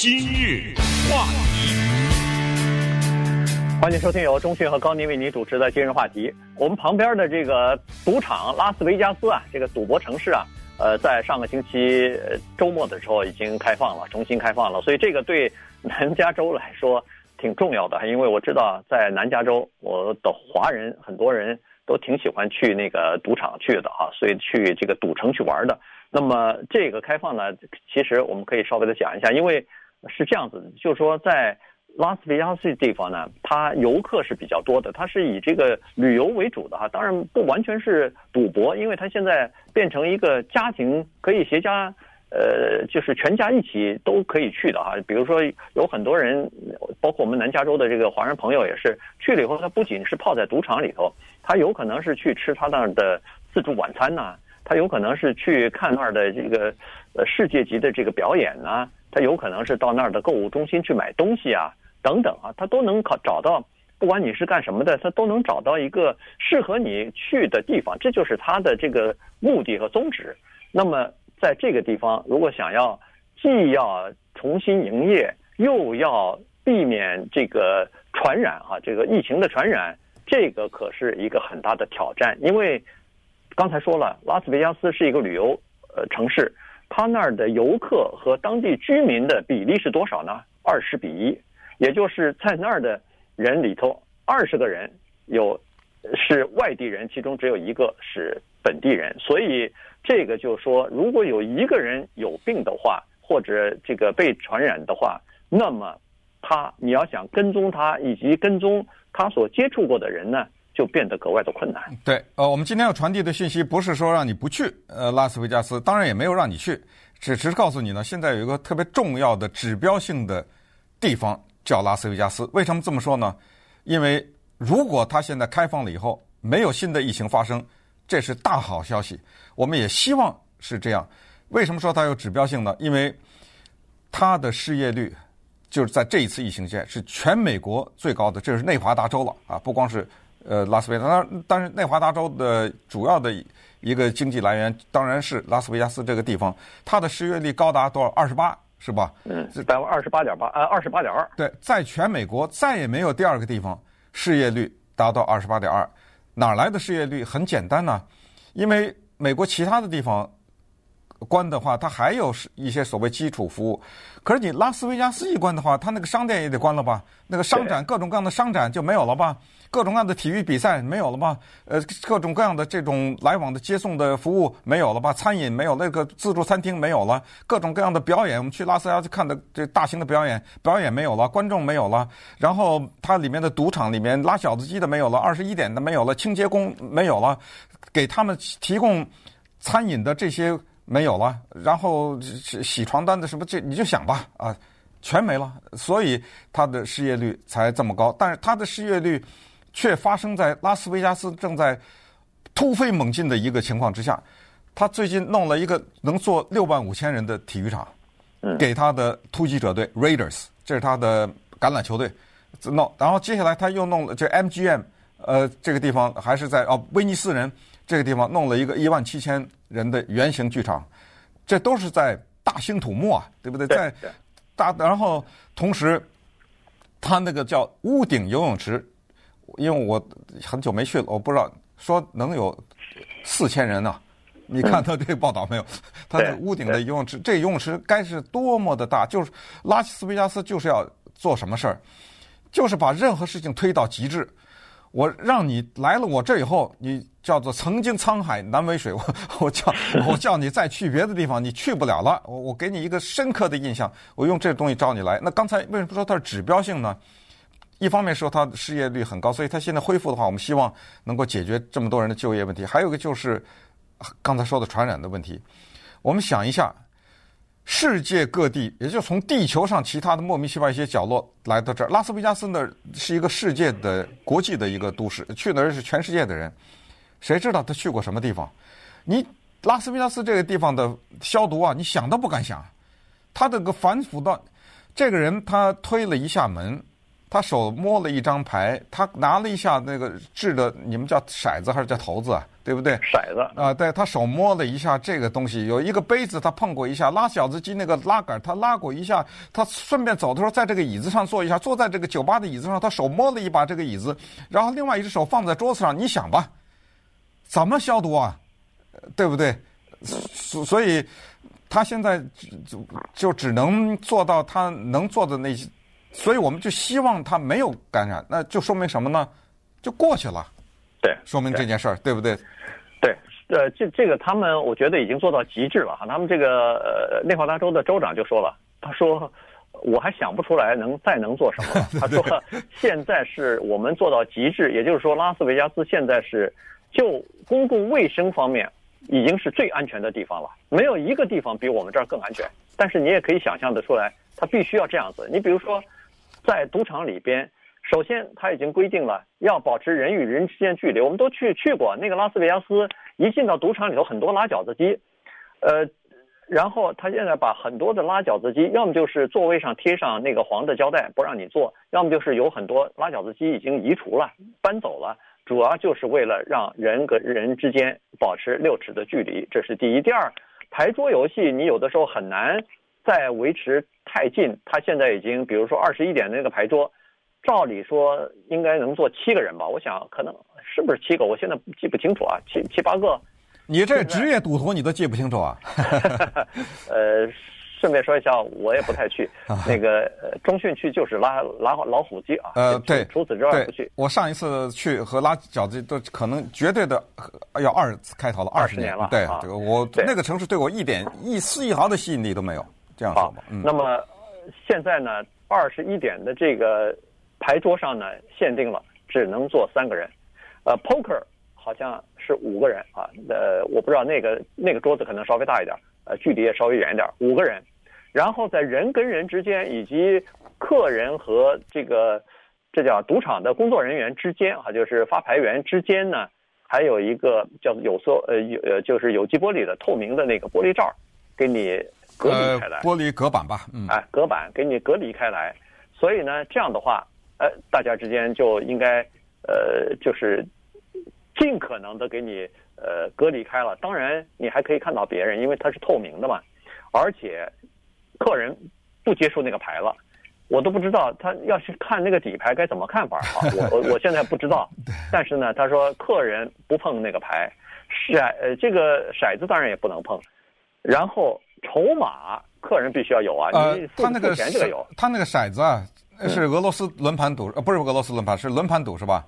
今日话题，欢迎收听由钟迅和高宁为您主持的今日话题。我们旁边的这个赌场拉斯维加斯啊，这个赌博城市啊，呃，在上个星期周末的时候已经开放了，重新开放了。所以这个对南加州来说挺重要的，因为我知道在南加州，我的华人很多人都挺喜欢去那个赌场去的啊，所以去这个赌城去玩的。那么这个开放呢，其实我们可以稍微的讲一下，因为。是这样子的，就是说，在拉斯维加斯地方呢，它游客是比较多的，它是以这个旅游为主的哈，当然不完全是赌博，因为它现在变成一个家庭可以携家，呃，就是全家一起都可以去的哈。比如说，有很多人，包括我们南加州的这个华人朋友也是去了以后，他不仅是泡在赌场里头，他有可能是去吃他那儿的自助晚餐呐，他有可能是去看那儿的这个呃世界级的这个表演呐。他有可能是到那儿的购物中心去买东西啊，等等啊，他都能考找到，不管你是干什么的，他都能找到一个适合你去的地方，这就是他的这个目的和宗旨。那么在这个地方，如果想要既要重新营业，又要避免这个传染啊，这个疫情的传染，这个可是一个很大的挑战。因为刚才说了，拉斯维加斯是一个旅游呃城市。他那儿的游客和当地居民的比例是多少呢？二十比一，也就是在那儿的人里头，二十个人有是外地人，其中只有一个是本地人。所以这个就是说，如果有一个人有病的话，或者这个被传染的话，那么他你要想跟踪他以及跟踪他所接触过的人呢？就变得格外的困难。对，呃，我们今天要传递的信息不是说让你不去，呃，拉斯维加斯，当然也没有让你去，只是告诉你呢，现在有一个特别重要的指标性的地方叫拉斯维加斯。为什么这么说呢？因为如果它现在开放了以后，没有新的疫情发生，这是大好消息。我们也希望是这样。为什么说它有指标性呢？因为它的失业率就是在这一次疫情间是全美国最高的，这是内华达州了啊，不光是。呃，拉斯维加斯，当然，但是内华达州的主要的一个经济来源当然是拉斯维加斯这个地方，它的失业率高达多少？二十八，是吧？嗯，是百分之二十八点八，呃，二十八点二。对，在全美国再也没有第二个地方失业率达到二十八点二。哪来的失业率？很简单呐，因为美国其他的地方关的话，它还有一些所谓基础服务。可是你拉斯维加斯一关的话，它那个商店也得关了吧？那个商展，各种各样的商展就没有了吧？各种各样的体育比赛没有了吧？呃，各种各样的这种来往的接送的服务没有了吧？餐饮没有，那个自助餐厅没有了，各种各样的表演，我们去拉斯维加斯看的这大型的表演，表演没有了，观众没有了，然后它里面的赌场里面拉小子鸡的没有了，二十一点的没有了，清洁工没有了，给他们提供餐饮的这些没有了，然后洗床单的什么这你就想吧啊，全没了，所以他的失业率才这么高，但是他的失业率。却发生在拉斯维加斯正在突飞猛进的一个情况之下，他最近弄了一个能坐六万五千人的体育场，给他的突击者队 Raiders，这是他的橄榄球队弄，然后接下来他又弄了这 MGM，呃，这个地方还是在哦威尼斯人这个地方弄了一个一万七千人的圆形剧场，这都是在大兴土木啊，对不对？在大，然后同时他那个叫屋顶游泳池。因为我很久没去了，我不知道说能有四千人呢、啊。你看到这个报道没有？它的屋顶的游泳池，这游泳池该是多么的大！就是拉斯维加斯就是要做什么事儿，就是把任何事情推到极致。我让你来了我这以后，你叫做曾经沧海难为水，我我叫我叫你再去别的地方，你去不了了。我我给你一个深刻的印象，我用这东西招你来。那刚才为什么说它是指标性呢？一方面说它失业率很高，所以它现在恢复的话，我们希望能够解决这么多人的就业问题。还有一个就是刚才说的传染的问题。我们想一下，世界各地，也就从地球上其他的莫名其妙一些角落来到这儿，拉斯维加斯呢是一个世界的国际的一个都市，去的人是全世界的人。谁知道他去过什么地方？你拉斯维加斯这个地方的消毒啊，你想都不敢想。他这个反腐到这个人，他推了一下门。他手摸了一张牌，他拿了一下那个掷的，你们叫骰子还是叫骰子啊？对不对？骰子啊，对他手摸了一下这个东西，有一个杯子他碰过一下，拉小子机那个拉杆他拉过一下，他顺便走的时候在这个椅子上坐一下，坐在这个酒吧的椅子上，他手摸了一把这个椅子，然后另外一只手放在桌子上，你想吧，怎么消毒啊？对不对？所所以他现在就就只能做到他能做的那些，所以我们就希望他没有感染，那就说明什么呢？就过去了。对，说明这件事儿，对不对？对，呃，这这个他们我觉得已经做到极致了哈。他们这个呃内华达州的州长就说了，他说我还想不出来能再能做什么了。他说现在是我们做到极致，也就是说拉斯维加斯现在是就公共卫生方面已经是最安全的地方了，没有一个地方比我们这儿更安全。但是你也可以想象得出来，它必须要这样子。你比如说在赌场里边。首先，它已经规定了要保持人与人之间距离。我们都去去过那个拉斯维加斯，一进到赌场里头，很多拉饺子机，呃，然后他现在把很多的拉饺子机，要么就是座位上贴上那个黄的胶带不让你坐，要么就是有很多拉饺子机已经移除了、搬走了，主要就是为了让人跟人之间保持六尺的距离，这是第一。第二，牌桌游戏你有的时候很难再维持太近，他现在已经，比如说二十一点的那个牌桌。照理说应该能坐七个人吧？我想可能是不是七个？我现在记不清楚啊，七七八个。你这职业赌徒你都记不清楚啊？呃，顺便说一下，我也不太去那个中训去，就是拉拉老虎机啊。呃，对，除此之外不去。我上一次去和拉饺子都可能绝对的要二开头了，二十年了。对，这个我那个城市对我一点一丝一毫的吸引力都没有。这样说吧。那么现在呢，二十一点的这个。牌桌上呢，限定了只能坐三个人，呃，poker 好像是五个人啊，呃，我不知道那个那个桌子可能稍微大一点，呃，距离也稍微远一点，五个人。然后在人跟人之间，以及客人和这个这叫赌场的工作人员之间啊，就是发牌员之间呢，还有一个叫有色呃有呃就是有机玻璃的透明的那个玻璃罩，给你隔离开来。呃、玻璃隔板吧，嗯，哎，隔板给你隔离开来。所以呢，这样的话。呃，大家之间就应该，呃，就是尽可能的给你呃隔离开了。当然，你还可以看到别人，因为它是透明的嘛。而且，客人不接触那个牌了，我都不知道他要是看那个底牌该怎么看法啊。我我我现在不知道。但是呢，他说客人不碰那个牌，骰呃这个骰子当然也不能碰。然后筹码客人必须要有啊，你付付钱这个有。他那个骰子啊。是俄罗斯轮盘赌，呃，不是俄罗斯轮盘，是轮盘赌是吧？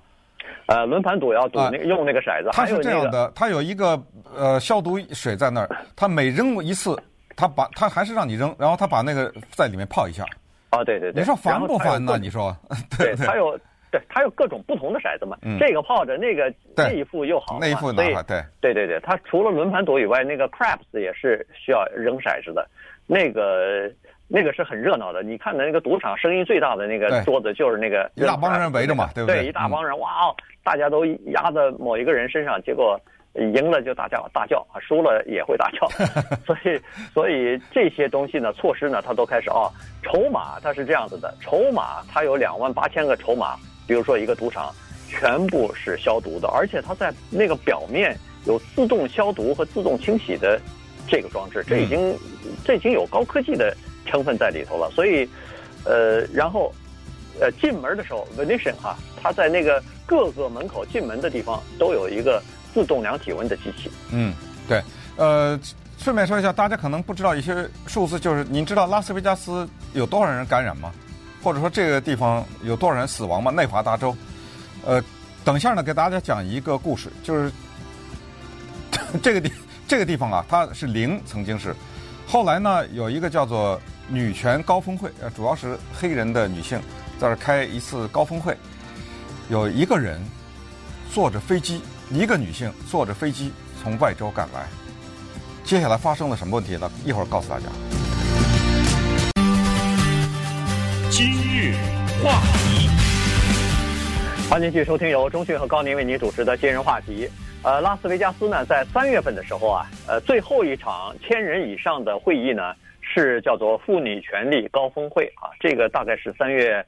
呃，轮盘赌要赌那个用那个骰子。它是这样的，它有一个呃消毒水在那儿，它每扔一次，它把它还是让你扔，然后它把那个在里面泡一下。啊，对对对。你说烦不烦呢？你说？对，它有，对，它有各种不同的骰子嘛。这个泡着那个那一副又好，那一副拿好，对。对对对，它除了轮盘赌以外，那个 craps 也是需要扔骰子的，那个。那个是很热闹的，你看的那个赌场声音最大的那个桌子就是那个一大帮人围着嘛，对不对？对，一大帮人，哇哦，大家都压在某一个人身上，结果赢了就大叫大叫啊，输了也会大叫，所 以所以这些东西呢，措施呢，它都开始啊，筹码它是这样子的，筹码它有两万八千个筹码，比如说一个赌场全部是消毒的，而且它在那个表面有自动消毒和自动清洗的这个装置，这已经这已经有高科技的。成分在里头了，所以，呃，然后，呃，进门的时候，Venetian 哈，它在那个各个门口进门的地方都有一个自动量体温的机器。嗯，对，呃，顺便说一下，大家可能不知道一些数字，就是您知道拉斯维加斯有多少人感染吗？或者说这个地方有多少人死亡吗？内华达州，呃，等一下呢，给大家讲一个故事，就是 这个地这个地方啊，它是零，曾经是。后来呢，有一个叫做女权高峰会，呃，主要是黑人的女性在这开一次高峰会，有一个人坐着飞机，一个女性坐着飞机从外州赶来。接下来发生了什么问题呢？一会儿告诉大家。今日话题，欢迎继续收听由中讯和高宁为您主持的今日话题。呃，拉斯维加斯呢，在三月份的时候啊，呃，最后一场千人以上的会议呢，是叫做妇女权利高峰会啊。这个大概是三月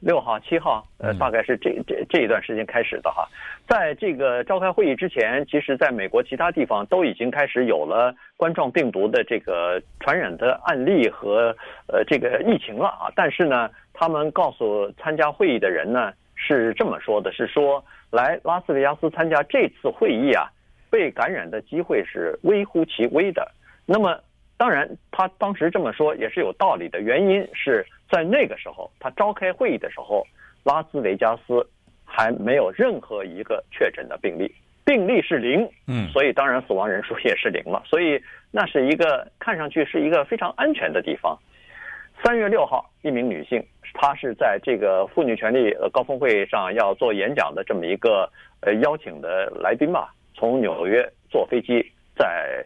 六号、七号，呃，大概是这这这一段时间开始的哈。在这个召开会议之前，其实在美国其他地方都已经开始有了冠状病毒的这个传染的案例和呃这个疫情了啊。但是呢，他们告诉参加会议的人呢是这么说的：是说来拉斯维加斯参加这次会议啊，被感染的机会是微乎其微的。那么。当然，他当时这么说也是有道理的。原因是在那个时候，他召开会议的时候，拉斯维加斯还没有任何一个确诊的病例，病例是零，嗯，所以当然死亡人数也是零了。所以那是一个看上去是一个非常安全的地方。三月六号，一名女性，她是在这个妇女权利高峰会上要做演讲的这么一个呃邀请的来宾吧，从纽约坐飞机在。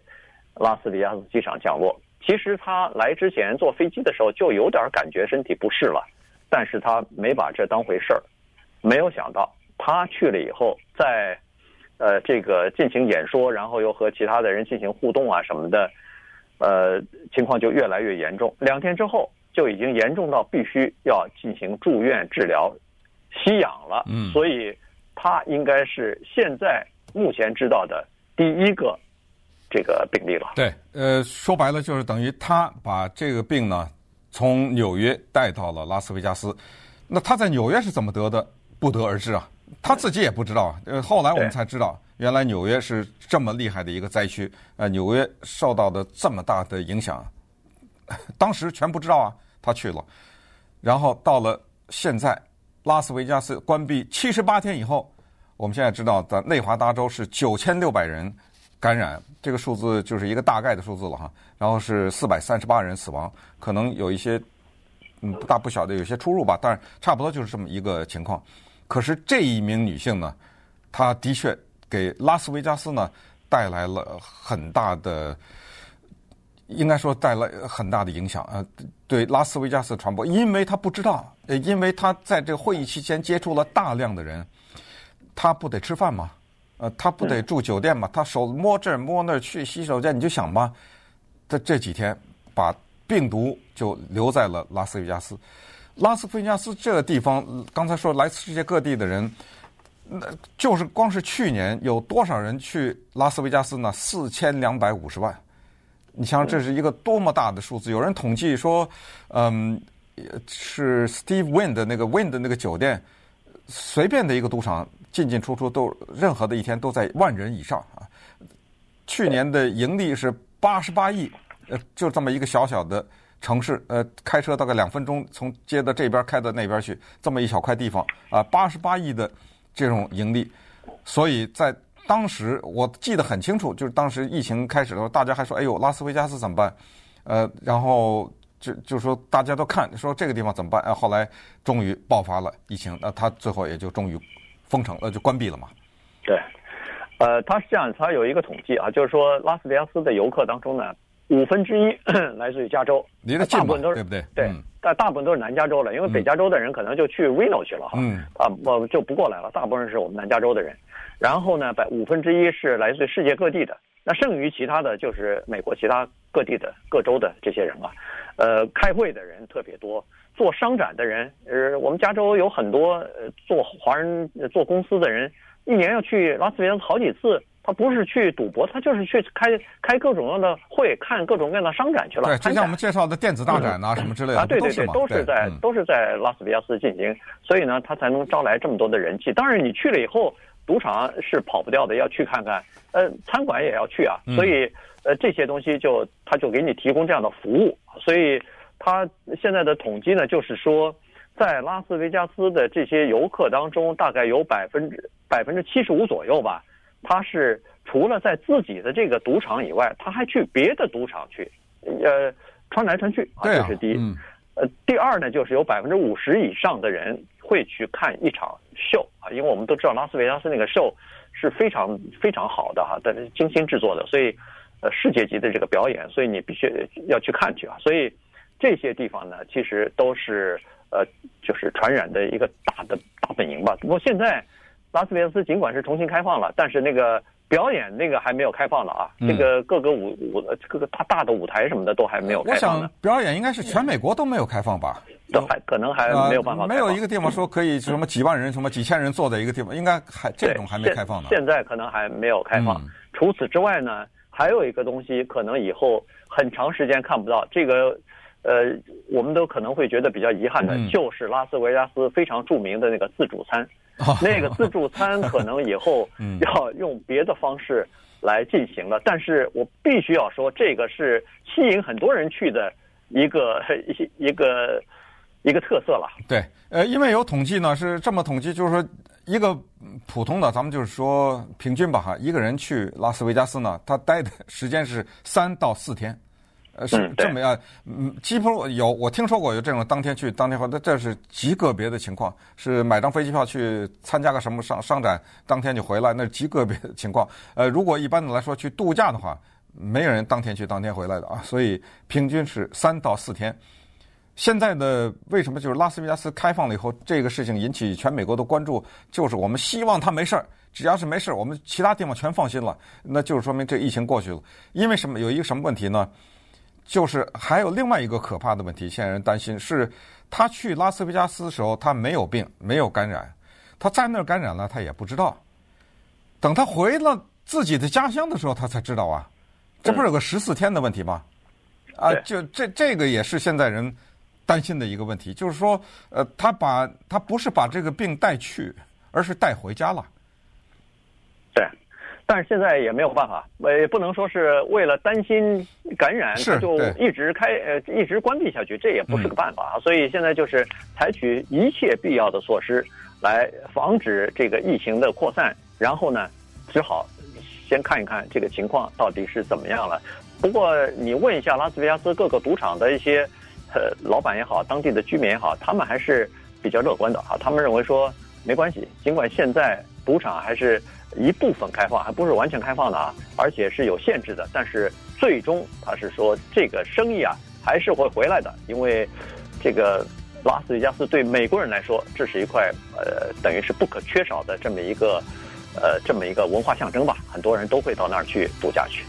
拉斯维加斯机场降落。其实他来之前坐飞机的时候就有点感觉身体不适了，但是他没把这当回事儿。没有想到他去了以后，在呃这个进行演说，然后又和其他的人进行互动啊什么的，呃情况就越来越严重。两天之后就已经严重到必须要进行住院治疗、吸氧了。嗯，所以他应该是现在目前知道的第一个。这个病例了，对，呃，说白了就是等于他把这个病呢从纽约带到了拉斯维加斯，那他在纽约是怎么得的，不得而知啊，他自己也不知道。呃，后来我们才知道，原来纽约是这么厉害的一个灾区，呃，纽约受到的这么大的影响，当时全不知道啊，他去了，然后到了现在，拉斯维加斯关闭七十八天以后，我们现在知道在内华达州是九千六百人。感染这个数字就是一个大概的数字了哈，然后是四百三十八人死亡，可能有一些嗯不大不小的有些出入吧，但是差不多就是这么一个情况。可是这一名女性呢，她的确给拉斯维加斯呢带来了很大的，应该说带来很大的影响啊，对拉斯维加斯传播，因为她不知道，因为她在这个会议期间接触了大量的人，她不得吃饭吗？呃，他不得住酒店嘛？他手摸这儿摸那儿去洗手间，你就想吧，他这几天把病毒就留在了拉斯维加斯。拉斯维加斯这个地方，刚才说来自世界各地的人，那就是光是去年有多少人去拉斯维加斯呢？四千两百五十万。你想，这是一个多么大的数字？有人统计说，嗯，是 Steve Wynn 的那个 Wynn 的那个酒店，随便的一个赌场。进进出出都任何的一天都在万人以上啊！去年的盈利是八十八亿，呃，就这么一个小小的城市，呃，开车大概两分钟从街的这边开到那边去，这么一小块地方啊，八十八亿的这种盈利，所以在当时我记得很清楚，就是当时疫情开始的时候，大家还说：“哎呦，拉斯维加斯怎么办？”呃，然后就就说大家都看说这个地方怎么办？呃，后来终于爆发了疫情，那他最后也就终于。封城了，就关闭了嘛？对，呃，他是这样，他有一个统计啊，就是说拉斯维加斯的游客当中呢，五分之一 来自于加州，离得近嘛，对不对？对，但大部分都是南加州了，因为北加州的人可能就去 Reno 去了哈，嗯，啊，我就不过来了，大部分是我们南加州的人。然后呢，百五分之一是来自于世界各地的，那剩余其他的就是美国其他各地的各州的这些人啊，呃，开会的人特别多。做商展的人，呃，我们加州有很多呃做华人做公司的人，一年要去拉斯维加斯好几次。他不是去赌博，他就是去开开各种各样的会，看各种各样的商展去了。对，就像我们介绍的电子大展啊，嗯、什么之类的，啊，对对对，都是在都是在拉斯维加斯进行，所以呢，他才能招来这么多的人气。当然，你去了以后，赌场是跑不掉的，要去看看。呃，餐馆也要去啊，所以呃这些东西就他就给你提供这样的服务，所以。他现在的统计呢，就是说，在拉斯维加斯的这些游客当中，大概有百分之百分之七十五左右吧。他是除了在自己的这个赌场以外，他还去别的赌场去，呃，穿来穿去啊，这是第一。呃，第二呢，就是有百分之五十以上的人会去看一场秀啊，因为我们都知道拉斯维加斯那个秀是非常非常好的哈，但是精心制作的，所以呃世界级的这个表演，所以你必须要去看去啊，所以。这些地方呢，其实都是呃，就是传染的一个大的大本营吧。不过现在，拉斯维加斯尽管是重新开放了，但是那个表演那个还没有开放了啊，嗯、这个各个舞舞各个大大的舞台什么的都还没有开放。我想表演应该是全美国都没有开放吧？都还可能还没有办法、呃。没有一个地方说可以什么几万人、什么几千人坐在一个地方，应该还这种还没开放呢。现在可能还没有开放。嗯、除此之外呢，还有一个东西可能以后很长时间看不到。这个呃，我们都可能会觉得比较遗憾的，嗯、就是拉斯维加斯非常著名的那个自助餐。那个自助餐 可能以后 要用别的方式来进行了，但是我必须要说，这个是吸引很多人去的一个一一个一个特色了。对，呃，因为有统计呢，是这么统计，就是说一个普通的，咱们就是说平均吧，哈，一个人去拉斯维加斯呢，他待的时间是三到四天。呃，是这么样，嗯，基本有我听说过有这种当天去当天回，那这是极个别的情况，是买张飞机票去参加个什么商商展，当天就回来，那是极个别的情况。呃，如果一般的来说去度假的话，没有人当天去当天回来的啊，所以平均是三到四天。现在的为什么就是拉斯维加斯开放了以后，这个事情引起全美国的关注，就是我们希望他没事儿，只要是没事儿，我们其他地方全放心了，那就是说明这疫情过去了。因为什么？有一个什么问题呢？就是还有另外一个可怕的问题，现在人担心是，他去拉斯维加斯的时候他没有病，没有感染，他在那儿感染了他也不知道，等他回了自己的家乡的时候他才知道啊，这不是有个十四天的问题吗？啊，就这这个也是现在人担心的一个问题，就是说，呃，他把他不是把这个病带去，而是带回家了。对。但是现在也没有办法，也不能说是为了担心感染，他就一直开呃一直关闭下去，这也不是个办法啊。所以现在就是采取一切必要的措施来防止这个疫情的扩散，然后呢，只好先看一看这个情况到底是怎么样了。不过你问一下拉斯维加斯各个赌场的一些呃老板也好，当地的居民也好，他们还是比较乐观的啊。他们认为说没关系，尽管现在赌场还是。一部分开放还不是完全开放的啊，而且是有限制的。但是最终他是说这个生意啊还是会回来的，因为这个拉斯维加斯对美国人来说，这是一块呃等于是不可缺少的这么一个呃这么一个文化象征吧，很多人都会到那儿去度假去。